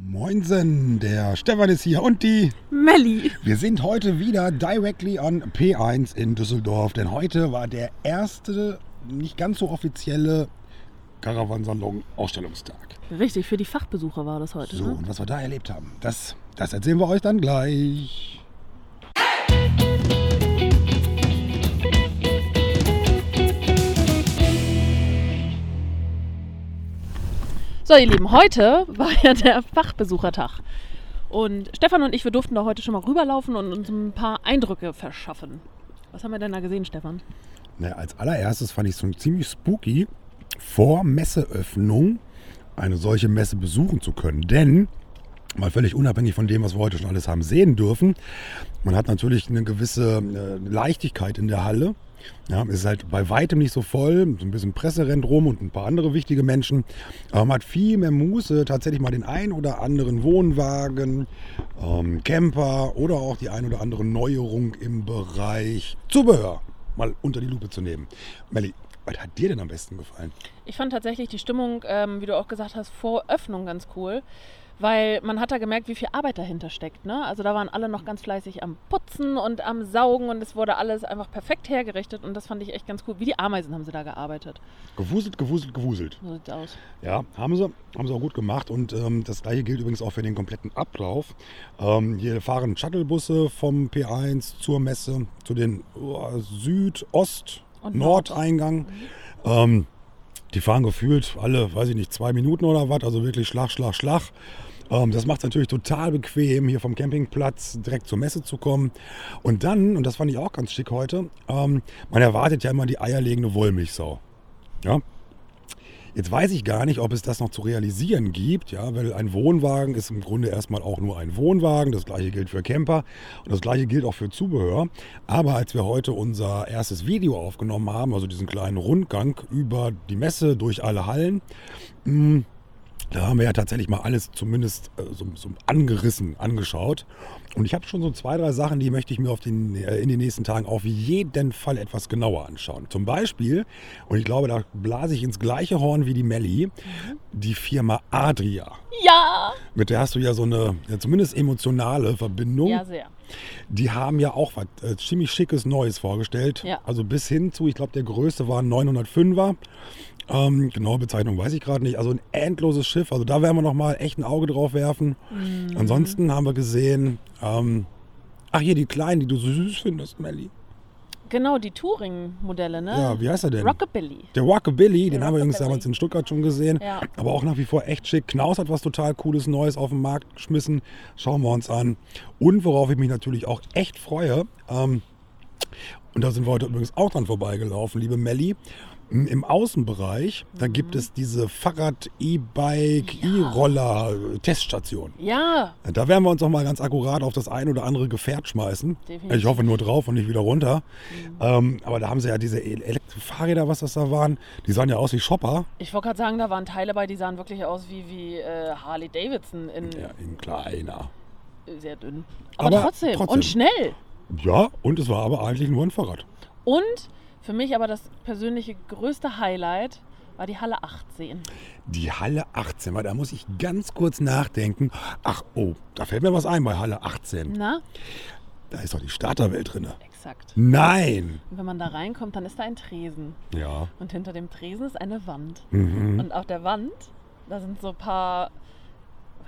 Moinsen, der Stefan ist hier und die Melli. Wir sind heute wieder directly on P1 in Düsseldorf, denn heute war der erste, nicht ganz so offizielle Caravansalon Ausstellungstag. Richtig, für die Fachbesucher war das heute. So, Ne? und was wir da erlebt haben, das, das erzählen wir euch dann gleich. So, ihr Lieben, heute war ja der Fachbesuchertag. Und Stefan und ich, wir durften da heute schon mal rüberlaufen und uns ein paar Eindrücke verschaffen. Was haben wir denn da gesehen, Stefan? Naja, als allererstes fand ich es ziemlich spooky, vor Messeöffnung eine solche Messe besuchen zu können. Denn, mal völlig unabhängig von dem, was wir heute schon alles haben sehen dürfen, man hat natürlich eine gewisse äh, Leichtigkeit in der Halle. Ja, es ist halt bei weitem nicht so voll, so ein bisschen Presse rennt rum und ein paar andere wichtige Menschen. Aber man hat viel mehr Muße, tatsächlich mal den ein oder anderen Wohnwagen, ähm, Camper oder auch die ein oder andere Neuerung im Bereich Zubehör mal unter die Lupe zu nehmen. Melli, was hat dir denn am besten gefallen? Ich fand tatsächlich die Stimmung, ähm, wie du auch gesagt hast, vor Öffnung ganz cool. Weil man hat da gemerkt, wie viel Arbeit dahinter steckt. Ne? Also da waren alle noch ganz fleißig am Putzen und am Saugen und es wurde alles einfach perfekt hergerichtet und das fand ich echt ganz cool. Wie die Ameisen haben sie da gearbeitet. Gewuselt, gewuselt, gewuselt. So sieht's aus. Ja, haben sie, haben sie auch gut gemacht und ähm, das gleiche gilt übrigens auch für den kompletten Ablauf. Ähm, hier fahren Shuttlebusse vom P1 zur Messe, zu den oh, Süd-, Ost-, Und Nordeingang. Ähm, die fahren gefühlt alle, weiß ich nicht, zwei Minuten oder was, also wirklich Schlag, Schlag, Schlag. Ähm, das macht es natürlich total bequem, hier vom Campingplatz direkt zur Messe zu kommen. Und dann, und das fand ich auch ganz schick heute, ähm, man erwartet ja immer die eierlegende Wollmilchsau. Ja, Jetzt weiß ich gar nicht, ob es das noch zu realisieren gibt, ja, weil ein Wohnwagen ist im Grunde erstmal auch nur ein Wohnwagen. Das gleiche gilt für Camper und das gleiche gilt auch für Zubehör. Aber als wir heute unser erstes Video aufgenommen haben, also diesen kleinen Rundgang über die Messe durch alle Hallen, mh, da haben wir ja tatsächlich mal alles zumindest äh, so, so angerissen angeschaut. Und ich habe schon so zwei, drei Sachen, die möchte ich mir auf den, äh, in den nächsten Tagen auf jeden Fall etwas genauer anschauen. Zum Beispiel, und ich glaube, da blase ich ins gleiche Horn wie die Melli, die Firma Adria. Ja! Mit der hast du ja so eine ja, zumindest emotionale Verbindung. Ja, sehr. Die haben ja auch was äh, ziemlich schickes Neues vorgestellt. Ja. Also bis hin zu, ich glaube, der größte war ein 905er. Ähm, genaue Bezeichnung weiß ich gerade nicht. Also ein endloses Schiff. Also da werden wir noch mal echt ein Auge drauf werfen. Mhm. Ansonsten haben wir gesehen, ähm, ach hier die kleinen, die du so süß findest, Melli. Genau, die Touring-Modelle, ne? Ja, wie heißt er denn? Rockabilly. Der Rockabilly, den haben wir übrigens damals in Stuttgart schon gesehen. Ja. Aber auch nach wie vor echt schick. Knaus hat was total Cooles Neues auf den Markt geschmissen. Schauen wir uns an. Und worauf ich mich natürlich auch echt freue, ähm, und da sind wir heute übrigens auch dran vorbeigelaufen, liebe Melli. Im Außenbereich, da gibt es diese Fahrrad, E-Bike, E-Roller-Teststation. Ja, Da werden wir uns noch mal ganz akkurat auf das ein oder andere Gefährt schmeißen. Definitiv. Ich hoffe nur drauf und nicht wieder runter. Ähm, aber da haben sie ja diese El- Elektrofahrräder, was das da waren. Die sahen ja aus wie Shopper. ich wollte gerade sagen, da waren Teile bei, die sahen wirklich aus wie, wie äh, Harley Davidson in Ja, in kleiner. sehr dünn. Aber, Aber trotzdem. trotzdem. und schnell. Ja, und es war aber eigentlich nur ein Fahrrad. Und für mich aber das persönliche größte Highlight war die Halle 18. Die Halle 18, weil da muss ich ganz kurz nachdenken. Ach, oh, da fällt mir was ein bei Halle 18. Na, Da ist doch die Starterwelt drin. exakt. Nein! Und wenn man da reinkommt, dann ist da ein Tresen. Ja. Und hinter dem Tresen ist eine Wand. Mhm. Und auf der Wand, da sind so ein paar.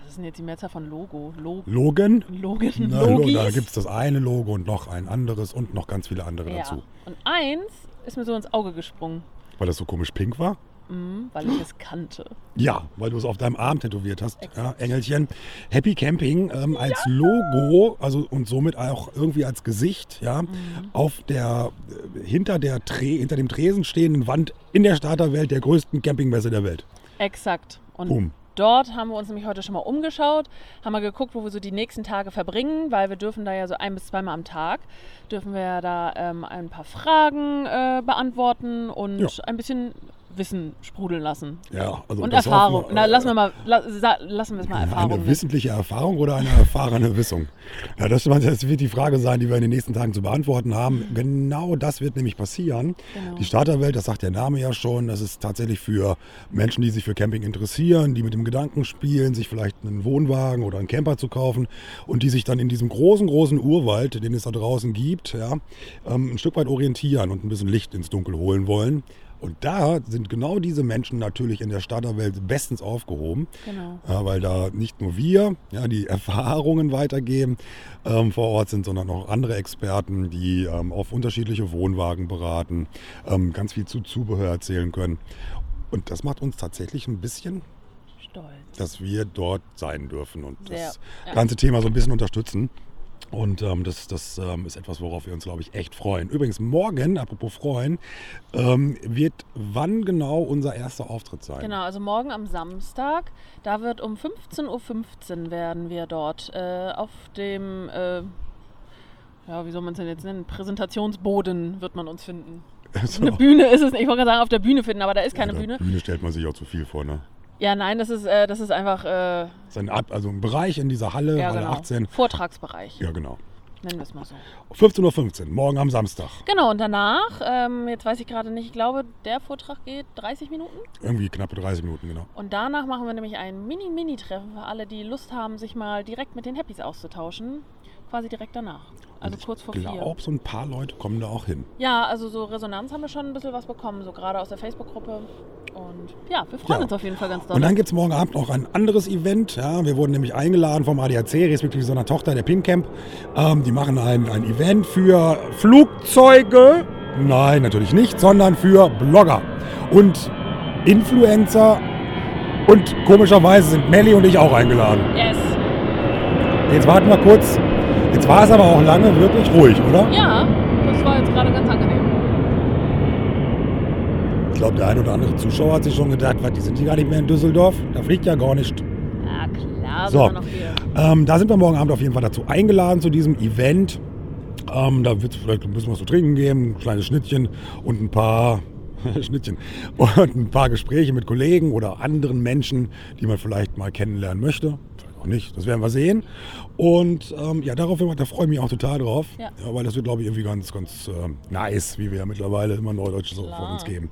Was ist denn jetzt die Mehrzahl von Logo? Lo Logan? Logen, Na, Lo- Logis? da gibt es das eine Logo und noch ein anderes und noch ganz viele andere ja. dazu. Und eins ist mir so ins Auge gesprungen, Weil das so komisch pink war? mhm, weil ich es kannte. Ja, weil du es auf deinem Arm tätowiert hast, ja. Engelchen. Happy Camping ähm, als Logo, also und somit auch irgendwie als Gesicht, ja, Mhm. auf der äh, hinter der Tre hinter dem Tresen stehenden Wand in der Starterwelt der größten Campingmesse der Welt. Exakt. Und Boom. Dort haben wir uns nämlich heute schon mal umgeschaut, haben mal geguckt, wo wir so die nächsten Tage verbringen, weil wir dürfen da ja so ein bis zweimal am Tag, dürfen wir da ähm, ein paar Fragen äh, beantworten und Ja. ein bisschen Wissen sprudeln lassen. Ja, also Und Erfahrung. wir, Na, lassen wir mal, la, lassen wir es mal Erfahrung. Eine wissentliche Erfahrung oder eine erfahrene Wissung? Ja, das, das wird die Frage sein, die wir in den nächsten Tagen zu beantworten haben. Genau das wird nämlich passieren. Genau. Die Starterwelt, das sagt der Name ja schon, das ist tatsächlich für Menschen, die sich für Camping interessieren, die mit dem Gedanken spielen, sich vielleicht einen Wohnwagen oder einen Camper zu kaufen und die sich dann in diesem großen, großen Urwald, den es da draußen gibt, ja, ähm, ein Stück weit orientieren und ein bisschen Licht ins Dunkel holen wollen. Und da sind genau diese Menschen natürlich in der Starterwelt bestens aufgehoben. Genau. Ja, weil da nicht nur wir ja, die Erfahrungen weitergeben ähm, vor Ort sind, sondern auch andere Experten, die ähm, auf unterschiedliche Wohnwagen beraten, ähm, ganz viel zu Zubehör erzählen können. Und das macht uns tatsächlich ein bisschen, Stolz. dass wir dort sein dürfen und Sehr, das ja. ganze Thema so ein bisschen unterstützen. Und ähm, das, das ähm, ist etwas, worauf wir uns, glaube ich, echt freuen. Übrigens, morgen, apropos freuen, ähm, wird wann genau unser erster Auftritt sein? Genau, also morgen am Samstag, da wird um 15.15 Uhr werden wir dort äh, auf dem, äh, ja, wie soll man es denn jetzt nennen, Präsentationsboden wird man uns finden. So. Eine Bühne ist es nicht, ich wollte gerade sagen, auf der Bühne finden, aber da ist keine Ja, Bühne. Bühne stellt man sich auch zu viel vor, ne? Ja, nein, das ist, äh, das ist einfach, äh, ist ein, Ab- also ein Bereich in dieser Halle, ja, Halle genau, 18. Vortragsbereich, Ja, genau. nennen wir es mal so. 15.15 Uhr, morgen am Samstag. Genau, und danach, ähm, jetzt weiß ich gerade nicht, ich glaube, der Vortrag geht 30 Minuten. Irgendwie knappe 30 Minuten, genau. Und danach machen wir nämlich ein Mini-Mini-Treffen für alle, die Lust haben, sich mal direkt mit den Happys auszutauschen. Quasi direkt danach. Also Und kurz vor ich vier. glaube, so ein paar Leute kommen da auch hin. Ja, also so Resonanz haben wir schon ein bisschen was bekommen, so gerade aus der Facebook-Gruppe. Und ja, wir freuen Ja. uns auf jeden Fall ganz doll. Und dann gibt es morgen Abend noch ein anderes Event. Ja, wir wurden nämlich eingeladen vom ADAC, respektive so einer Tochter der Pink Camp. Ähm, die machen ein, ein Event für Flugzeuge. Nein, natürlich nicht, sondern für Blogger und Influencer. Und komischerweise sind Melly und ich auch eingeladen. yes. Jetzt warten wir kurz. Jetzt war es aber auch lange wirklich ruhig, oder? Ja, das war jetzt gerade ganz angenehm. Ich glaube, der ein oder andere Zuschauer hat sich schon gedacht, was, die sind die gar nicht mehr in Düsseldorf? Da fliegt ja gar nicht. Ja, klar, So. hier. Ähm, da sind wir morgen Abend auf jeden Fall dazu eingeladen, zu diesem Event. Ähm, da wird es vielleicht ein bisschen was zu trinken geben, ein kleines Schnittchen und ein paar Schnittchen und ein paar Gespräche mit Kollegen oder anderen Menschen, die man vielleicht mal kennenlernen möchte. Auch nicht, das werden wir sehen. Und ähm, ja, darauf da freue ich mich auch total drauf, Ja. weil das wird, glaube ich, irgendwie ganz, ganz ähm, nice, wie wir ja mittlerweile immer Neudeutsche so von uns geben.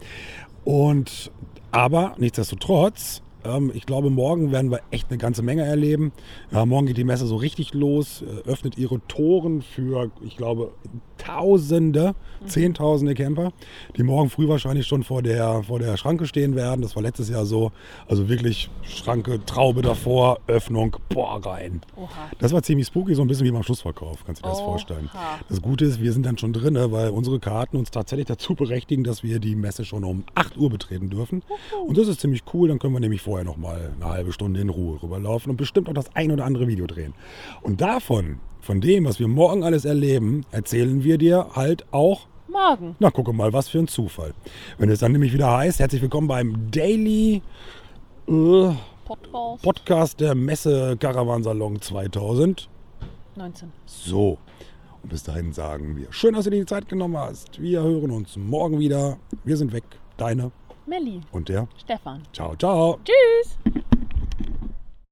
Und aber nichtsdestotrotz, ähm, ich glaube, morgen werden wir echt eine ganze Menge erleben. Ja, morgen geht die Messe so richtig los, äh, öffnet ihre Toren für, ich glaube, Tausende, Zehntausende Camper, die morgen früh wahrscheinlich schon vor der, vor der Schranke stehen werden. Das war letztes Jahr so. Also wirklich Schranke, Traube davor, Öffnung, boah, rein. Oha. Das war ziemlich spooky, so ein bisschen wie beim Schlussverkauf, kannst du dir das vorstellen. Das Gute ist, wir sind dann schon drin, weil unsere Karten uns tatsächlich dazu berechtigen, dass wir die Messe schon um 8 Uhr betreten dürfen. Und das ist ziemlich cool, dann können wir nämlich vorher noch mal eine halbe Stunde in Ruhe rüberlaufen und bestimmt auch das ein oder andere Video drehen. Und davon, von dem, was wir morgen alles erleben, erzählen wir dir halt auch Morgen. na, gucke mal, was für ein Zufall. Wenn es dann nämlich wieder heißt, herzlich willkommen beim Daily äh, Podcast Podcast der Messe Caravansalon 2000. 19. So. Und bis dahin sagen wir, schön, dass du dir die Zeit genommen hast. Wir hören uns morgen wieder. Wir sind weg. Deine Melli, und der. Stefan. Ciao, ciao. Tschüss.